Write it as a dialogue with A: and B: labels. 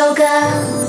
A: 首歌。